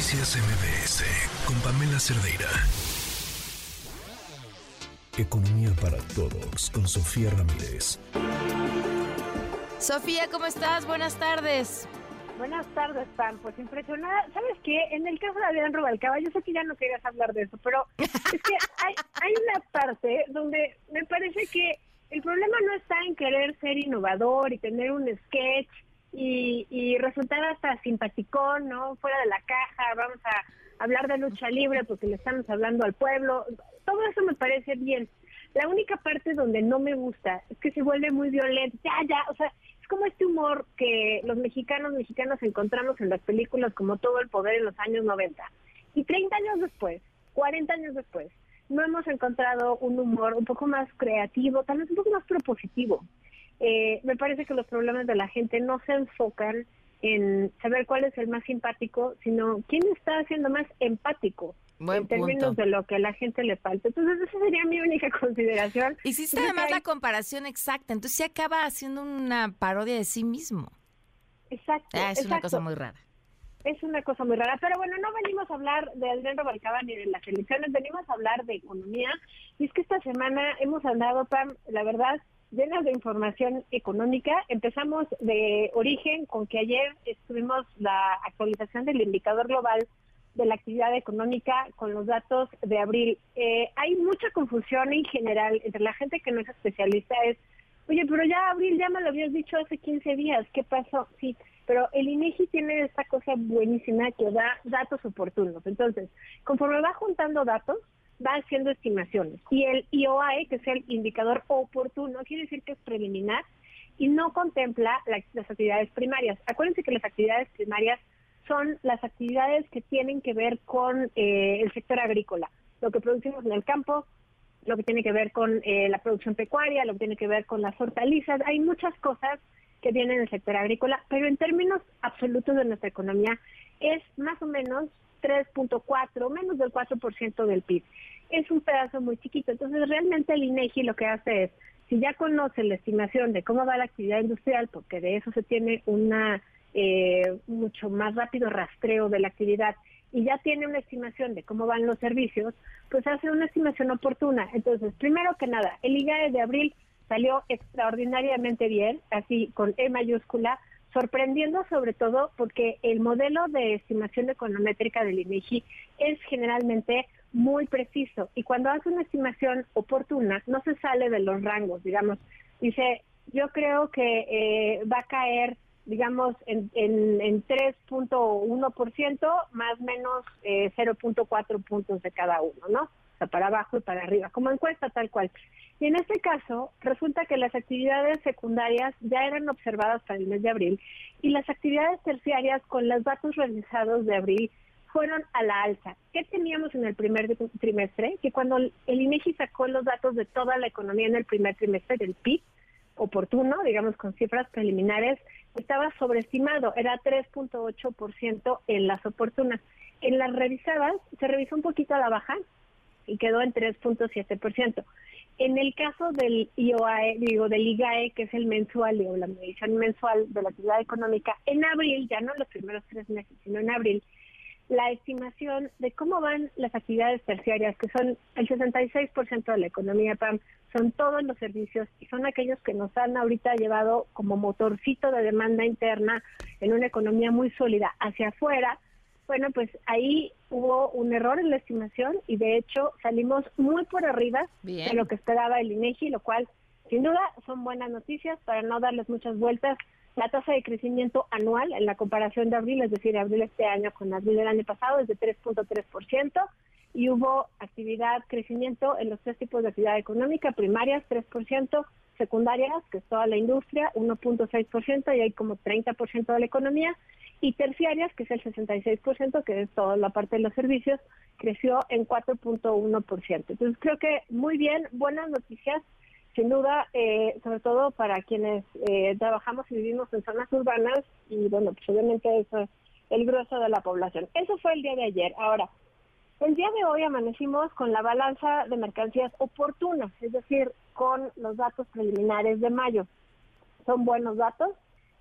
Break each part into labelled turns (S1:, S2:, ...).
S1: Noticias MBS con Pamela Cerdeira. Economía para todos con Sofía Ramírez.
S2: Sofía, ¿cómo estás? Buenas tardes.
S3: Buenas tardes, Pam. Pues impresionada. ¿Sabes qué? En el caso de Adrián Rubalcaba, yo sé que ya no querías hablar de eso, pero es que hay, hay una parte donde me parece que el problema no está en querer ser innovador y tener un sketch y, y resultar hasta simpaticón, ¿no? Fuera de la caja, vamos a hablar de lucha libre porque le estamos hablando al pueblo. Todo eso me parece bien. La única parte donde no me gusta es que se vuelve muy violento. Ya, ya, o sea, es como este humor que los mexicanos, mexicanos encontramos en las películas como todo el poder en los años 90. Y 30 años después, 40 años después, no hemos encontrado un humor un poco más creativo, tal vez un poco más propositivo. Eh, me parece que los problemas de la gente no se enfocan en saber cuál es el más simpático, sino quién está haciendo más empático en términos de lo que a la gente le falta. Entonces, esa sería mi única consideración.
S2: Hiciste además la comparación exacta, entonces se acaba haciendo una parodia de sí mismo.
S3: Exacto.
S2: Ah, es una cosa muy rara.
S3: Es una cosa muy rara, pero bueno, no venimos a hablar de Adrián Rubalcaba ni de las elecciones, venimos a hablar de economía. Y es que esta semana hemos hablado, Pam, la verdad, llenas de información económica. Empezamos de origen con que ayer estuvimos la actualización del indicador global de la actividad económica con los datos de abril. Eh, hay mucha confusión en general entre la gente que no es especialista. Es, oye, pero ya abril ya me lo habías dicho hace 15 días, ¿qué pasó? Sí, pero el INEGI tiene esta cosa buenísima que da datos oportunos. Entonces, conforme va juntando datos, va haciendo estimaciones. Y el IOAE, que es el indicador oportuno, quiere decir que es preliminar y no contempla las actividades primarias. Acuérdense que las actividades primarias son las actividades que tienen que ver con eh, el sector agrícola, lo que producimos en el campo, lo que tiene que ver con eh, la producción pecuaria, lo que tiene que ver con las hortalizas. Hay muchas cosas que vienen del sector agrícola, pero en términos absolutos de nuestra economía es más o menos 3.4, menos del 4% del PIB. Es un pedazo muy chiquito. Entonces, realmente el INEGI lo que hace es, si ya conoce la estimación de cómo va la actividad industrial, porque de eso se tiene una eh, mucho más rápido rastreo de la actividad y ya tiene una estimación de cómo van los servicios, pues hace una estimación oportuna. Entonces, primero que nada, el IGAE de abril salió extraordinariamente bien, así con E mayúscula, sorprendiendo sobre todo porque el modelo de estimación econométrica del INEGI es generalmente muy preciso y cuando hace una estimación oportuna no se sale de los rangos, digamos, dice, yo creo que eh, va a caer digamos, en, en, en 3.1%, más o menos eh, 0.4 puntos de cada uno, ¿no? O sea, para abajo y para arriba, como encuesta tal cual. Y en este caso, resulta que las actividades secundarias ya eran observadas para el mes de abril y las actividades terciarias con los datos realizados de abril fueron a la alza. ¿Qué teníamos en el primer trimestre? Que cuando el INEGI sacó los datos de toda la economía en el primer trimestre del PIB, oportuno, digamos con cifras preliminares, estaba sobreestimado, era 3.8% en las oportunas. En las revisadas se revisó un poquito a la baja y quedó en 3.7%. En el caso del IOAE, digo, del IGAE, que es el mensual, o la medición mensual de la actividad económica, en abril, ya no los primeros tres meses, sino en abril, la estimación de cómo van las actividades terciarias, que son el 66% de la economía PAM, son todos los servicios y son aquellos que nos han ahorita llevado como motorcito de demanda interna en una economía muy sólida hacia afuera. Bueno, pues ahí hubo un error en la estimación y de hecho salimos muy por arriba de lo que esperaba el INEGI, lo cual sin duda son buenas noticias para no darles muchas vueltas la tasa de crecimiento anual en la comparación de abril, es decir, abril este año con abril del año pasado, es de 3.3% y hubo actividad, crecimiento en los tres tipos de actividad económica, primarias 3%, secundarias, que es toda la industria, 1.6% y hay como 30% de la economía, y terciarias, que es el 66%, que es toda la parte de los servicios, creció en 4.1%. Entonces creo que muy bien, buenas noticias sin duda, eh, sobre todo para quienes eh, trabajamos y vivimos en zonas urbanas y bueno, pues obviamente eso es el grueso de la población. Eso fue el día de ayer. Ahora, el día de hoy amanecimos con la balanza de mercancías oportunas, es decir, con los datos preliminares de mayo. Son buenos datos.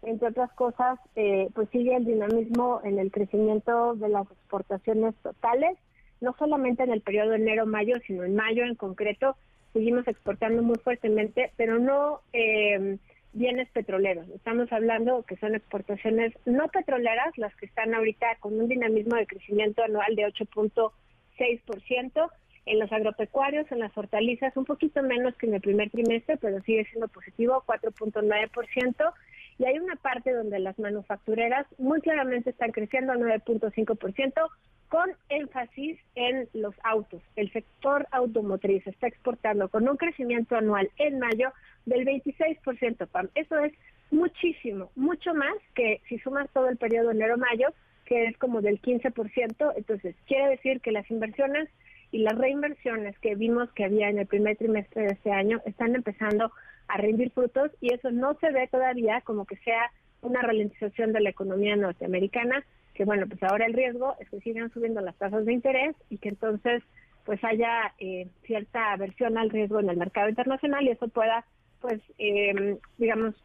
S3: entre otras cosas, eh, pues sigue el dinamismo en el crecimiento de las exportaciones totales, no solamente en el periodo enero-mayo, sino en mayo en concreto, seguimos exportando muy fuertemente, pero no eh, bienes petroleros. Estamos hablando que son exportaciones no petroleras, las que están ahorita con un dinamismo de crecimiento anual de 8.6%, en los agropecuarios, en las hortalizas, un poquito menos que en el primer trimestre, pero sigue siendo positivo, 4.9%. Y hay una parte donde las manufactureras muy claramente están creciendo 9.5%, con énfasis en los autos. El sector automotriz está exportando con un crecimiento anual en mayo del 26%, PAM. Eso es muchísimo, mucho más que si sumas todo el periodo enero-mayo, que es como del 15%. Entonces, quiere decir que las inversiones y las reinversiones que vimos que había en el primer trimestre de este año están empezando a rendir frutos y eso no se ve todavía como que sea una ralentización de la economía norteamericana, que bueno, pues ahora el riesgo es que sigan subiendo las tasas de interés y que entonces pues haya eh, cierta aversión al riesgo en el mercado internacional y eso pueda pues eh, digamos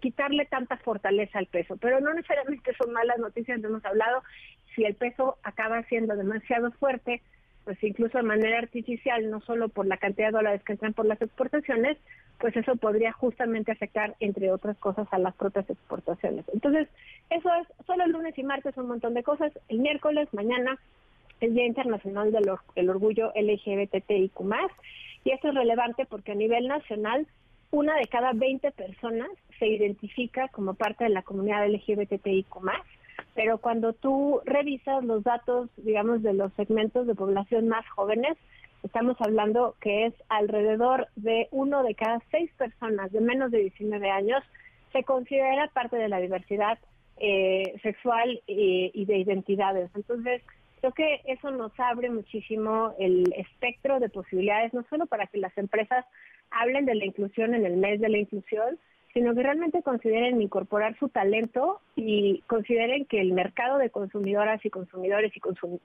S3: quitarle tanta fortaleza al peso, pero no necesariamente son malas noticias, hemos hablado, si el peso acaba siendo demasiado fuerte, pues incluso de manera artificial, no solo por la cantidad de dólares que entran por las exportaciones, pues eso podría justamente afectar, entre otras cosas, a las propias exportaciones. Entonces, eso es solo el lunes y martes un montón de cosas. El miércoles, mañana, el Día Internacional del el Orgullo LGBTIQ+, y esto es relevante porque a nivel nacional, una de cada 20 personas se identifica como parte de la comunidad LGBTIQ+, pero cuando tú revisas los datos, digamos, de los segmentos de población más jóvenes, estamos hablando que es alrededor de uno de cada seis personas de menos de 19 años se considera parte de la diversidad eh, sexual y, de identidades. Entonces, creo que eso nos abre muchísimo el espectro de posibilidades, no solo para que las empresas hablen de la inclusión en el mes de la inclusión, sino que realmente consideren incorporar su talento y consideren que el mercado de consumidoras y consumidores y, consum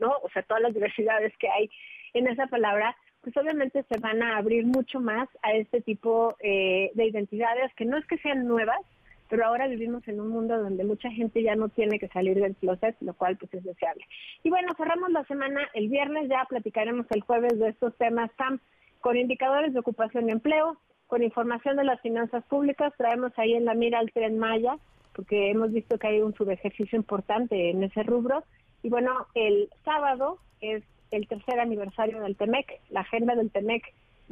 S3: ¿no? O sea, todas las diversidades que hay en esa palabra, pues obviamente se van a abrir mucho más a este tipo eh, de identidades que no es que sean nuevas, pero ahora vivimos en un mundo donde mucha gente ya no tiene que salir del closet, lo cual pues es deseable. Y bueno, cerramos la semana el viernes, ya platicaremos el jueves de estos temas tan con indicadores de ocupación y empleo, con información de las finanzas públicas, traemos ahí en la mira al tren Maya, porque hemos visto que hay un subejercicio importante en ese rubro. Y bueno, el sábado es el tercer aniversario del TEMEC. La agenda del TEMEC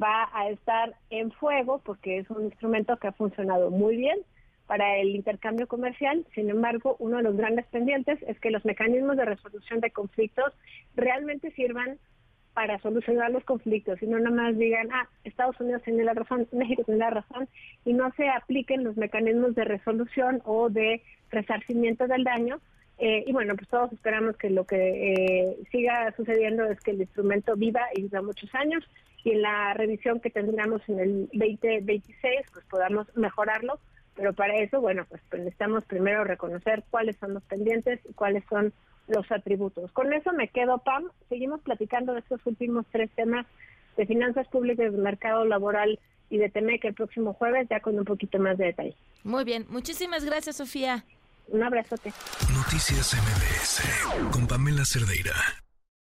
S3: va a estar en fuego porque es un instrumento que ha funcionado muy bien para el intercambio comercial. Sin embargo, uno de los grandes pendientes es que los mecanismos de resolución de conflictos realmente sirvan para solucionar los conflictos y no nada más digan, ah, Estados Unidos tiene la razón, México tiene la razón, y no se apliquen los mecanismos de resolución o de resarcimiento del daño. Eh, y bueno, pues todos esperamos que lo que eh, siga sucediendo es que el instrumento viva y viva muchos años y en la revisión que tendremos en el 2026 pues podamos mejorarlo, pero para eso, bueno, pues necesitamos primero reconocer cuáles son los pendientes y cuáles son los atributos. Con eso me quedo, Pam. Seguimos platicando de estos últimos tres temas de finanzas públicas, de mercado laboral y de TEMEC el próximo jueves, ya con un poquito más de detalle.
S2: Muy bien. Muchísimas gracias, Sofía.
S3: Un abrazote.
S1: Noticias MBS con Pamela Cerdeira.